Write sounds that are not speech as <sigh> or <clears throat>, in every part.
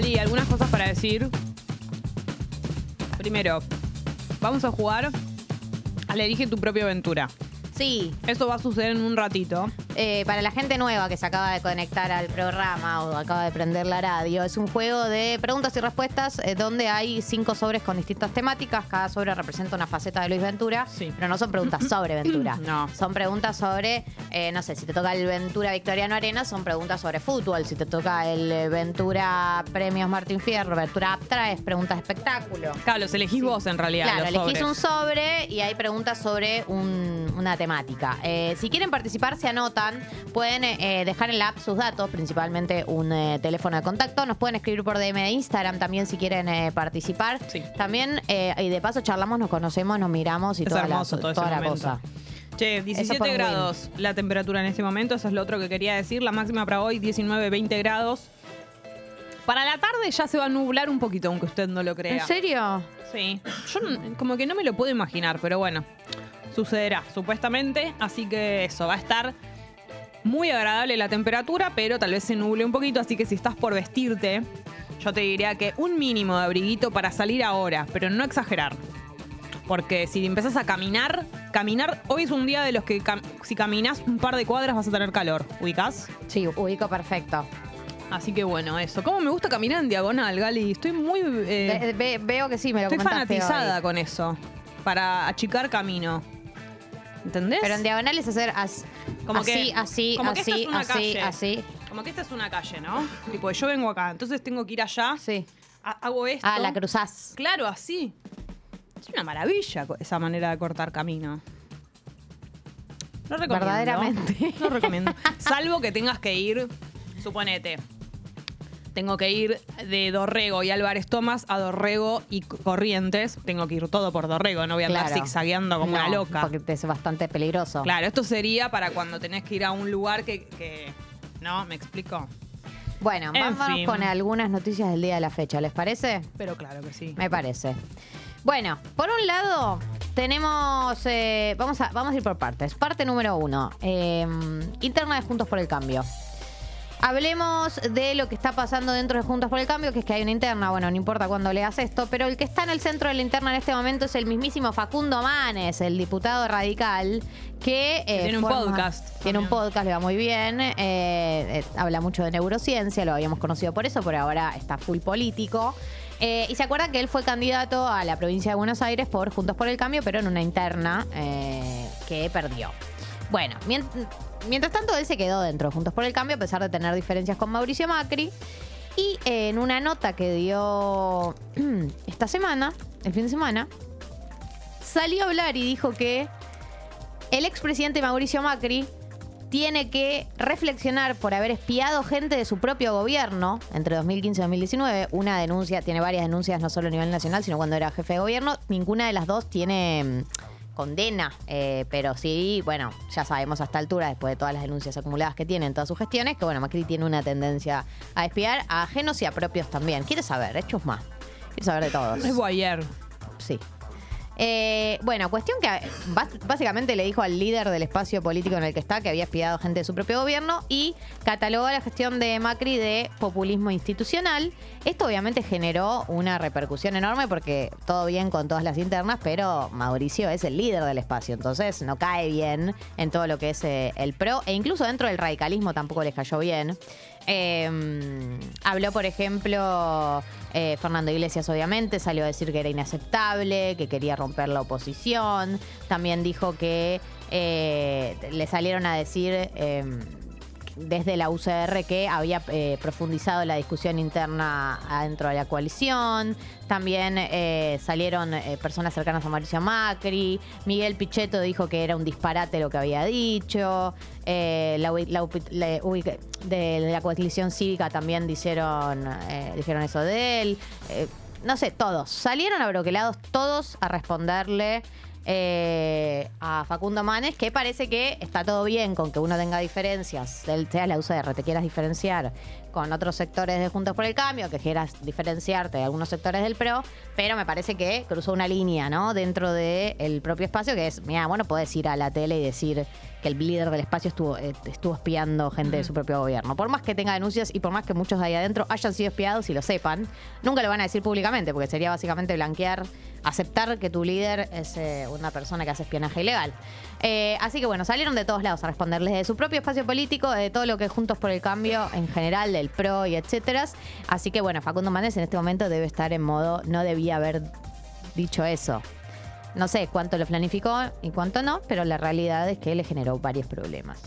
Gali, algunas cosas para decir. Primero, vamos a jugar al Elige tu propia aventura. Sí, Eso va a suceder en un ratito. Eh, para la gente nueva que se acaba de conectar al programa o acaba de prender la radio, es un juego de preguntas y respuestas eh, donde hay cinco sobres con distintas temáticas. Cada sobre representa una faceta de Luis Ventura, Sí. pero no son preguntas sobre Ventura. <clears throat> No. Son preguntas sobre, eh, no sé, si te toca el Ventura Victoriano Arena, son preguntas sobre fútbol. Si te toca el eh, Ventura Premios Martín Fierro, Ventura Aptra, es preguntas de espectáculo. Claro, los elegís vos en realidad. Claro, los elegís sobres. un sobre y hay preguntas sobre un- una temática. Eh, si quieren participar, se anotan. Pueden eh, dejar en la app sus datos, principalmente un eh, teléfono de contacto. Nos pueden escribir por DM de Instagram también si quieren participar. Sí. También, y de paso charlamos, nos conocemos, nos miramos y Es toda, hermoso la, todo toda la cosa. Che, Eso 17 por grados la temperatura en este momento, eso es lo otro que quería decir. La máxima para hoy, 19, 20 grados. Para la tarde ya se va a nublar un poquito, aunque usted no lo crea. ¿En serio? Sí. Yo como que no me lo puedo imaginar, pero bueno, sucederá supuestamente. Así que eso, va a estar muy agradable la temperatura, pero tal vez se nuble un poquito. Así que si estás por vestirte, yo te diría que un mínimo de abriguito para salir ahora, pero no exagerar. Porque si empezás a caminar, caminar, hoy es un día de los que cam- si caminas un par de cuadras vas a tener calor, ¿ubicás? Sí, ubico perfecto. Así que bueno, eso. ¿Cómo me gusta caminar en diagonal, Gali? Estoy muy... eh, Ve- ve- veo que sí, me lo Estoy fanatizada hoy. con eso. Para achicar camino. ¿Entendés? Pero en diagonal es hacer as- Como así, que- así, como que esta así, es una así, calle. así. Como que esta es una calle, ¿no? tipo, yo vengo acá, entonces tengo que ir allá. Sí. ha- hago esto. Ah, la cruzás. Claro, así. Es una maravilla co- esa manera de cortar camino. No recomiendo. Verdaderamente. No recomiendo. <laughs> Salvo que tengas que ir, suponete. Tengo que ir de Dorrego y Álvarez Tomás a Dorrego y Corrientes. Tengo que ir todo por Dorrego, no voy a andar Claro. zigzagueando como una No, loca. Porque es bastante peligroso. Claro, esto sería para cuando tenés que ir a un lugar que. que- ¿No? ¿Me explico? Bueno, En vámonos fin. con algunas noticias del día de la fecha, ¿les parece? Pero claro que sí. Me parece. Bueno, por un lado tenemos, eh, vamos, a, vamos a ir por partes. Parte número uno, eh, interna de Juntos por el Cambio. Hablemos de lo que está pasando dentro de Juntos por el Cambio, que es que hay una interna, bueno, no importa cuándo leas esto, pero el que está en el centro de la interna en este momento es el mismísimo Facundo Manes, el diputado radical, que... eh, tiene un podcast Tiene un podcast, le va muy bien, eh, eh, habla mucho de neurociencia, lo habíamos conocido por eso, pero ahora está full político. Eh, y se acuerda que él fue candidato a la provincia de Buenos Aires por Juntos por el Cambio, pero en una interna eh, que perdió. Bueno, mien- mientras tanto él se quedó dentro de Juntos por el Cambio, a pesar de tener diferencias con Mauricio Macri. Y eh, en una nota que dio <clears throat> esta semana, el fin de semana, salió a hablar y dijo que el expresidente Mauricio Macri tiene que reflexionar por haber espiado gente de su propio gobierno entre 2015 y 2019. Una denuncia, tiene varias denuncias, no solo a nivel nacional, sino cuando era jefe de gobierno. Ninguna de las dos tiene mm, condena, eh, pero sí, bueno, ya sabemos a esta altura, después de todas las denuncias acumuladas que tiene en todas sus gestiones, que bueno, Macri tiene una tendencia a espiar a ajenos y a propios también. Quiere saber, hechos más. Quiere saber de todos. Es Boyer. Sí. Eh, bueno, cuestión que bas- básicamente le dijo al líder del espacio político en el que está que había espiado gente de su propio gobierno y catalogó la gestión de Macri de populismo institucional. Esto obviamente generó una repercusión enorme porque todo bien con todas las internas, pero Mauricio es el líder del espacio, entonces no cae bien en todo lo que es eh, el PRO e incluso dentro del radicalismo tampoco les cayó bien. Eh, habló, por ejemplo, eh, Fernando Iglesias, obviamente, salió a decir que era inaceptable, que quería romper la oposición. También dijo que eh, le salieron a decir eh, desde la UCR que había eh, profundizado la discusión interna adentro de la coalición. También eh, salieron eh, personas cercanas a Mauricio Macri. Miguel Pichetto dijo que era un disparate lo que había dicho. La, la de la coalición cívica también dijeron, dijeron eso de él. No sé, todos. Salieron abroquelados todos a responderle eh, a Facundo Manes, que parece que está todo bien con que uno tenga diferencias, del- sea la UCR, te quieras diferenciar con otros sectores de Juntos por el Cambio, que quieras diferenciarte de algunos sectores del PRO, pero me parece que cruzó una línea, ¿no? Dentro del propio espacio, que es, mira, bueno, podés ir a la tele y decir que el líder del espacio estuvo, eh, estuvo espiando gente de su propio gobierno. Por más que tenga denuncias y por más que muchos de ahí adentro hayan sido espiados y lo sepan, nunca lo van a decir públicamente, porque sería básicamente blanquear, aceptar que tu líder es eh, una persona que hace espionaje ilegal. Eh, así que bueno, salieron de todos lados a responderles de su propio espacio político, de todo lo que es Juntos por el Cambio en general, del PRO y etcétera. Así que bueno, Facundo Manes en este momento debe estar en modo, no debía haber dicho eso. No sé cuánto lo planificó y cuánto no, pero la realidad es que le generó varios problemas.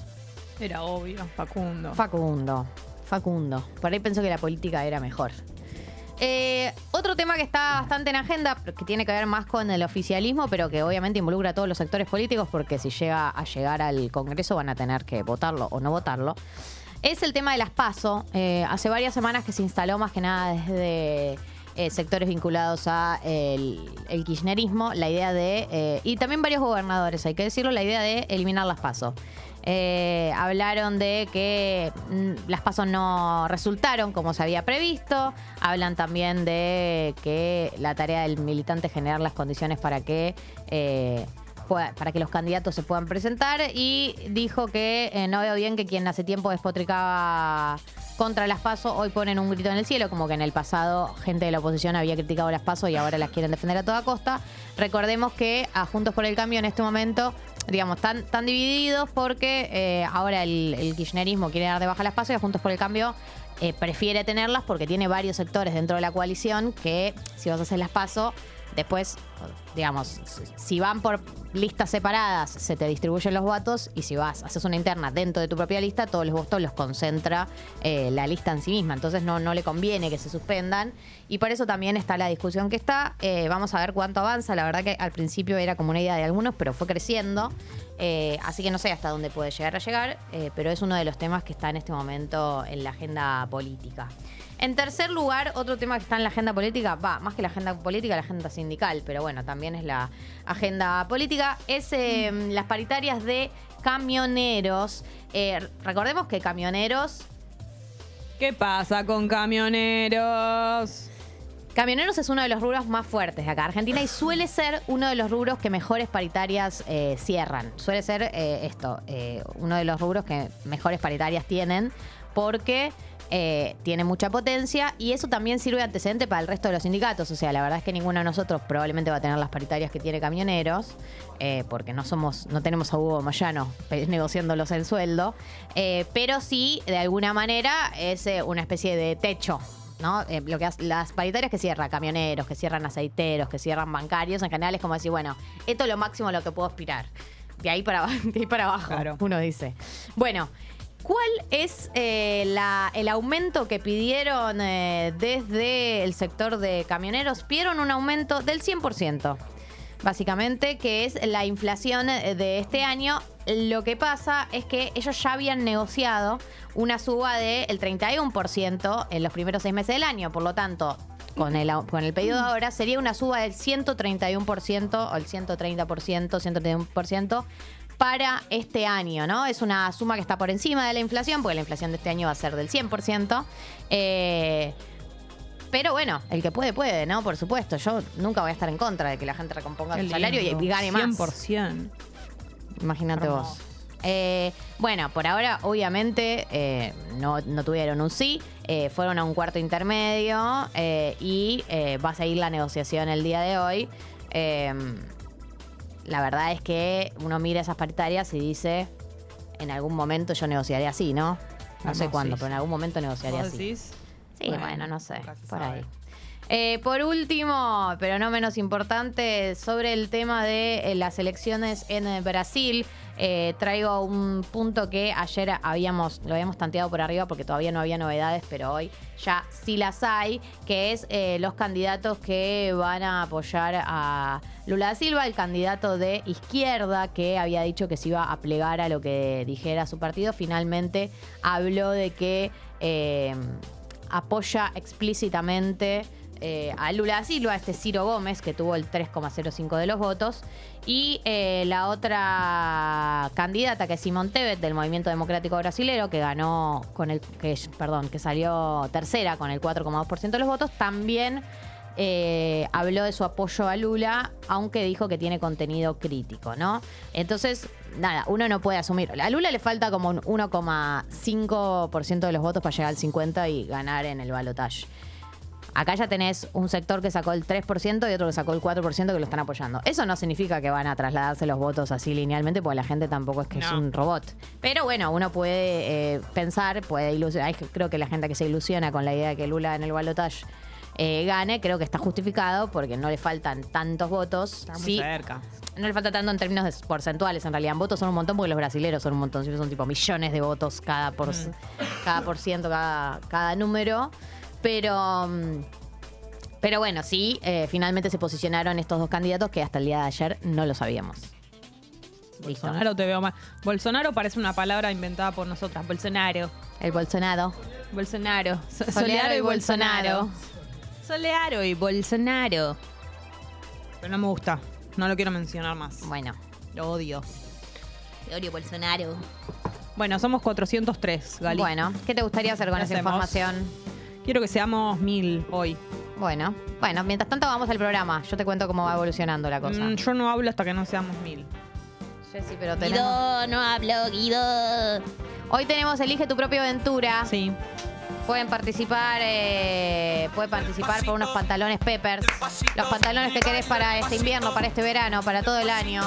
Era obvio, Facundo. Facundo, Facundo. Por ahí pensó que la política era mejor. Eh, otro tema que está bastante en agenda, que tiene que ver más con el oficialismo, pero que obviamente involucra a todos los sectores políticos, porque si llega a llegar al Congreso van a tener que votarlo o no votarlo, es el tema de las PASO. Eh, hace varias semanas que se instaló más que nada desde eh, sectores vinculados a el, kirchnerismo, la idea de, eh, y también varios gobernadores, hay que decirlo, la idea de eliminar las PASO. Eh, hablaron de que mm, las pasos no resultaron como se había previsto. Hablan también de que la tarea del militante es generar las condiciones para que para que los candidatos se puedan presentar y dijo que eh, no veo bien que quien hace tiempo despotricaba contra las PASO hoy ponen un grito en el cielo, como que en el pasado gente de la oposición había criticado las PASO y ahora las quieren defender a toda costa. Recordemos que a Juntos por el Cambio en este momento, digamos, están, están divididos porque eh, ahora el, el kirchnerismo quiere dar de baja las PASO y a Juntos por el Cambio eh, prefiere tenerlas porque tiene varios sectores dentro de la coalición que si vas a hacer las PASO, después, digamos, si van por listas separadas, se te distribuyen los votos y si vas, haces una interna dentro de tu propia lista, todos los votos los concentra eh, la lista en sí misma. Entonces no, no le conviene que se suspendan y por eso también está la discusión que está. Eh, vamos a ver cuánto avanza. La verdad que al principio era como una idea de algunos, pero fue creciendo. Eh, así que no sé hasta dónde puede llegar a llegar, pero es uno de los temas que está en este momento en la agenda política. En tercer lugar, otro tema que está en la agenda política, va, más que la agenda política, la agenda sindical, pero bueno, también es la agenda política, es eh, las paritarias de camioneros. Eh, recordemos que camioneros ¿Qué pasa con camioneros? Camioneros es uno de los rubros más fuertes de acá, Argentina, y suele ser uno de los rubros que mejores paritarias eh, cierran. Suele ser eh, esto, eh, uno de los rubros que mejores paritarias tienen, porque eh, tiene mucha potencia y eso también sirve de antecedente para el resto de los sindicatos. O sea, la verdad es que ninguno de nosotros probablemente va a tener las paritarias que tiene camioneros, eh, porque no somos, no tenemos a Hugo Moyano <laughs> pe- negociándolos el sueldo, eh, pero sí, de alguna manera, es una especie de techo. ¿no? Lo que hace- las paritarias que cierran camioneros, que cierran aceiteros, que cierran bancarios, en general es como decir, bueno, esto es lo máximo a lo que puedo aspirar. De ahí para, <laughs> de ahí para abajo, Claro. uno dice. Bueno, ¿cuál es eh, el aumento que pidieron eh, desde el sector de camioneros? Pidieron un aumento del 100%. Básicamente, que es la inflación eh, de este año. Lo que pasa es que ellos ya habían negociado una suba del 31% en los primeros seis meses del año. Por lo tanto, con el, con el pedido de ahora sería una suba del 131% o el 130%, 131% para este año, ¿no? Es una suma que está por encima de la inflación, porque la inflación de este año va a ser del 100%. Eh, pero bueno, el que puede, puede, ¿no? Por supuesto. Yo nunca voy a estar en contra de que la gente recomponga Qué su salario y, gane más. 100%. Imagínate Hermoso. vos. Eh, bueno, por ahora, obviamente, eh, no, no tuvieron un sí, eh, fueron a un cuarto intermedio y va a seguir la negociación el día de hoy. La verdad es que uno mira esas paritarias y dice, en algún momento yo negociaré así, ¿no? No sé cuándo, sí. pero en algún momento negociaré ¿Vos así. decís? Sí, bueno, no sé, por sabe. ahí. Eh, por último, pero no menos importante, sobre el tema de eh, las elecciones en eh, Brasil, traigo un punto que ayer habíamos, lo habíamos tanteado por arriba porque todavía no había novedades, pero hoy ya sí las hay, que es los candidatos que van a apoyar a Lula da Silva, el candidato de izquierda que había dicho que se iba a plegar a lo que dijera su partido, finalmente habló de que... apoya explícitamente eh, a Lula da Silva, este Ciro Gómez, que tuvo el 3,05 de los votos, y eh, la otra candidata, que es Simón Tebet, del Movimiento Democrático Brasilero, que ganó con el, que, perdón, que salió tercera con el 4,2% de los votos, también eh, habló de su apoyo a Lula, aunque dijo que tiene contenido crítico, ¿no? Entonces, nada, uno no puede asumir. A Lula le falta como un 1,5% de los votos para llegar al 50% y ganar en el balotaje. Acá ya tenés un sector que sacó el 3% y otro que sacó el 4% que lo están apoyando. Eso no significa que van a trasladarse los votos así linealmente, porque la gente tampoco es que es No. un robot. Pero bueno, uno puede eh, pensar, puede ilusionar. Creo que la gente que se ilusiona con la idea de que Lula en el balotaje eh, gane, creo que está justificado porque no le faltan tantos votos. Está muy Sí, cerca. no le falta tanto en términos de porcentuales, en realidad. En votos son un montón porque los brasileros son un montón. Siempre son tipo millones de votos cada por, cada por ciento, cada, cada número. Pero. mm, Pero bueno, sí, eh, finalmente se posicionaron estos dos candidatos que hasta el día de ayer no lo sabíamos. Listo. Bolsonaro te veo mal. Bolsonaro parece una palabra inventada por nosotras. Bolsonaro. El Bolsonaro. Bolsonaro. So- Solearo y Bolsonaro. Solearo y Bolsonaro. Pero no me gusta. No lo quiero mencionar más. Bueno. Lo odio. Te odio Bolsonaro. Bueno, somos 403, Gali. Bueno, ¿qué te gustaría hacer con ¿Qué esa hacemos? información? Quiero que seamos mil hoy. Bueno, bueno, mientras tanto vamos al programa. Yo te cuento cómo va evolucionando la cosa. Mm, yo no hablo hasta que no seamos mil. Jessy, pero tenemos... no hablo, Guido. Hoy tenemos Elige tu propia aventura. Sí. Pueden participar, eh, pueden participar por unos pantalones Peppers. Los pantalones que querés para este invierno, para este verano, para todo el año.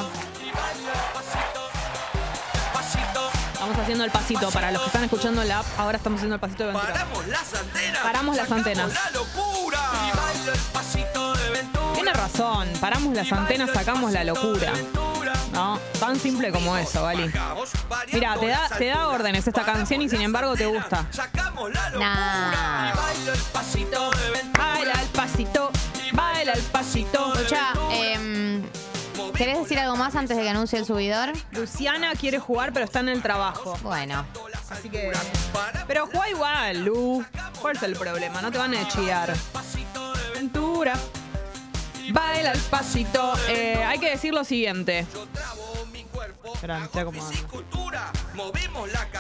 Estamos haciendo el pasito. Para los que están escuchando la app, ahora estamos haciendo el pasito de aventura. paramos las antenas. Paramos las antenas. la locura. Y bailo el pasito de aventura. Tiene razón. Paramos las antenas, sacamos la locura. No, tan simple como eso, Gali. Mira, te da, te da órdenes esta canción y sin embargo te gusta. Sacamos la locura. Nah. Y bailo el pasito. Baila el pasito, baila el pasito. Escucha, más antes de que anuncie el subidor? Luciana quiere jugar, pero está en el trabajo. Bueno, Así que. Pero juega igual, Lu. ¿Cuál es el problema? No te van a chillar. Aventura. Baila el pasito. Eh, hay que decir lo siguiente.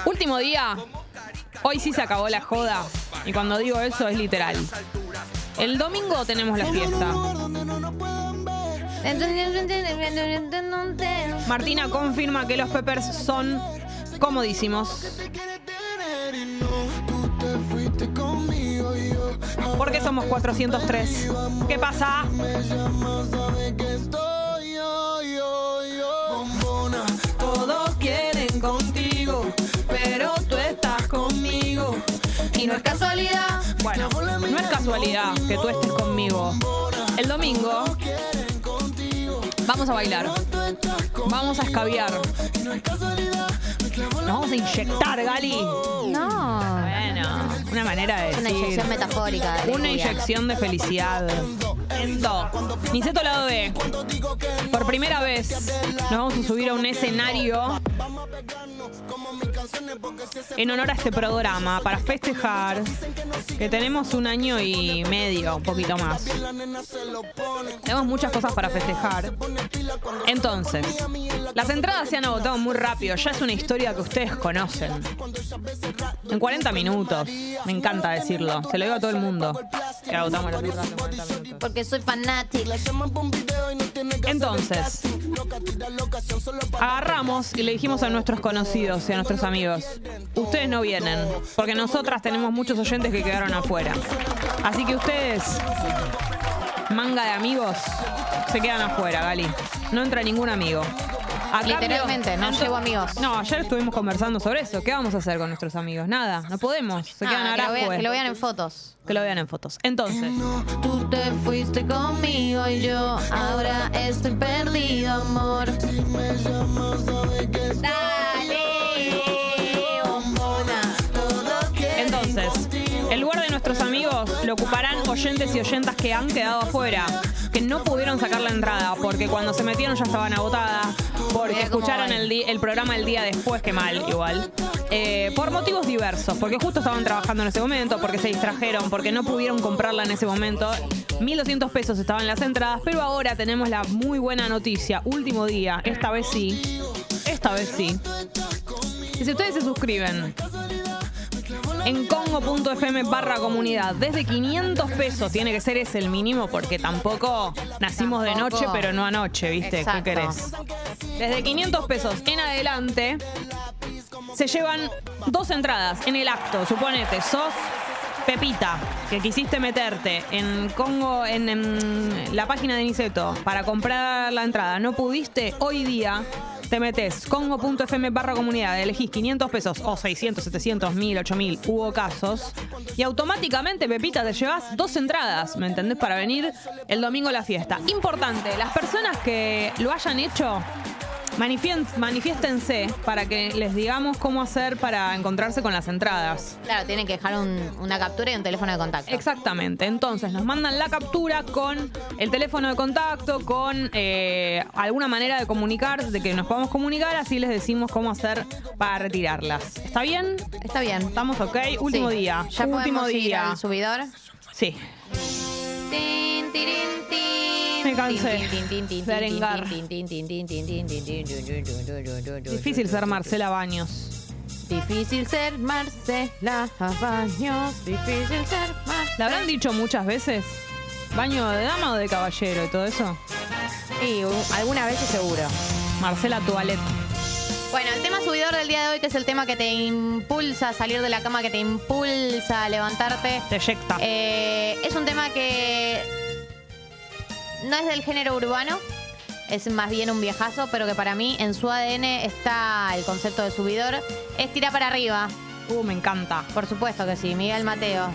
Último día. Hoy sí se acabó la joda. Y cuando digo eso es literal. El domingo tenemos la fiesta. Martina confirma que los Peppers son comodísimos. Porque somos 403. ¿Qué pasa? Todos quieren contigo, pero tú estás conmigo. y no es casualidad. Bueno, no es casualidad que tú estés conmigo. El domingo vamos a bailar. Vamos a escabiar. Nos vamos a inyectar, Gali. No, Bueno, una manera de es una decir. inyección metafórica. de Una inyección de felicidad. Endo. Niceto lado B. Por primera vez nos vamos a subir a un escenario en honor a este programa para festejar que tenemos un año y medio, un poquito más. Tenemos muchas cosas para festejar. Entonces, las entradas se han agotado muy rápido. Ya es una historia que ustedes conocen. En 40 minutos. Me encanta decirlo. Se lo digo a todo el mundo. Que agotamos las entradas en 40 minutos. Porque soy fanática. Entonces, agarramos y le dijimos a nuestros conocidos y a nuestros amigos, ustedes no vienen, porque nosotras tenemos muchos oyentes que quedaron afuera. Así que ustedes, manga de amigos, se quedan afuera, Gali. No entra ningún amigo. A cambio- Literalmente, no llevo amigos. No, ayer estuvimos conversando sobre eso. ¿Qué vamos a hacer con nuestros amigos? Nada, no podemos. Se quedan Ah, que, ahora lo vean, afuera. que lo vean en fotos. Que lo vean en fotos. Entonces, Tú te fuiste conmigo y yo ahora estoy perdido, amor. Dale, lo ocuparán oyentes y oyentas que han quedado afuera, que no pudieron sacar la entrada porque cuando se metieron ya estaban agotadas, porque cómo escucharon van. el, di- el programa el día después, que mal igual. Eh, por motivos diversos, porque justo estaban trabajando en ese momento, porque se distrajeron, porque no pudieron comprarla en ese momento. 1.200 pesos estaban las entradas, pero ahora tenemos la muy buena noticia, último día, esta vez sí, esta vez sí. Y si ustedes se suscriben en congo.fm barra comunidad. Desde 500 pesos, tiene que ser ese el mínimo porque tampoco nacimos de Tampoco. noche, pero no anoche, ¿viste? Exacto. ¿Qué querés? Desde 500 pesos en adelante se llevan dos entradas en el acto. Suponete, sos Pepita, que quisiste meterte en Congo, en, la página de Niceto para comprar la entrada. No pudiste, hoy día te metes congo.fm barra comunidad, elegís 500 pesos o 600, 700, 1000, 8000, hubo casos. Y automáticamente, Pepita, te llevas dos entradas, ¿me entendés? Para venir el domingo a la fiesta. Importante, las personas que lo hayan hecho, manifiéstense para que les digamos cómo hacer para encontrarse con las entradas. Claro, tienen que dejar un- una captura y un teléfono de contacto. Exactamente. Entonces nos mandan la captura con el teléfono de contacto, con eh, alguna manera de comunicar, de que nos podamos comunicar, así les decimos cómo hacer para retirarlas. ¿Está bien? Está bien. Estamos ok. Último Sí. día. Ya Último podemos ir día. al subidor. Sí. Tin, tirin, tin. Me cansé de. Difícil ser Marcela Baños. Difícil ser Marcela Baños. Difícil ser Marcela. ¿La habrán dicho muchas veces? ¿Baño de dama o de caballero y todo eso? Sí, alguna vez seguro. Marcela Tualet. Bueno, el tema subidor del día de hoy, que es el tema que te impulsa a salir de la cama, que te impulsa a levantarte. Te eyecta. Es un tema que no es del género urbano, es más bien un viejazo, pero que para mí en su ADN está el concepto de subidor. Es tirar para arriba, Uh, me encanta. por supuesto que sí, Miguel Mateo.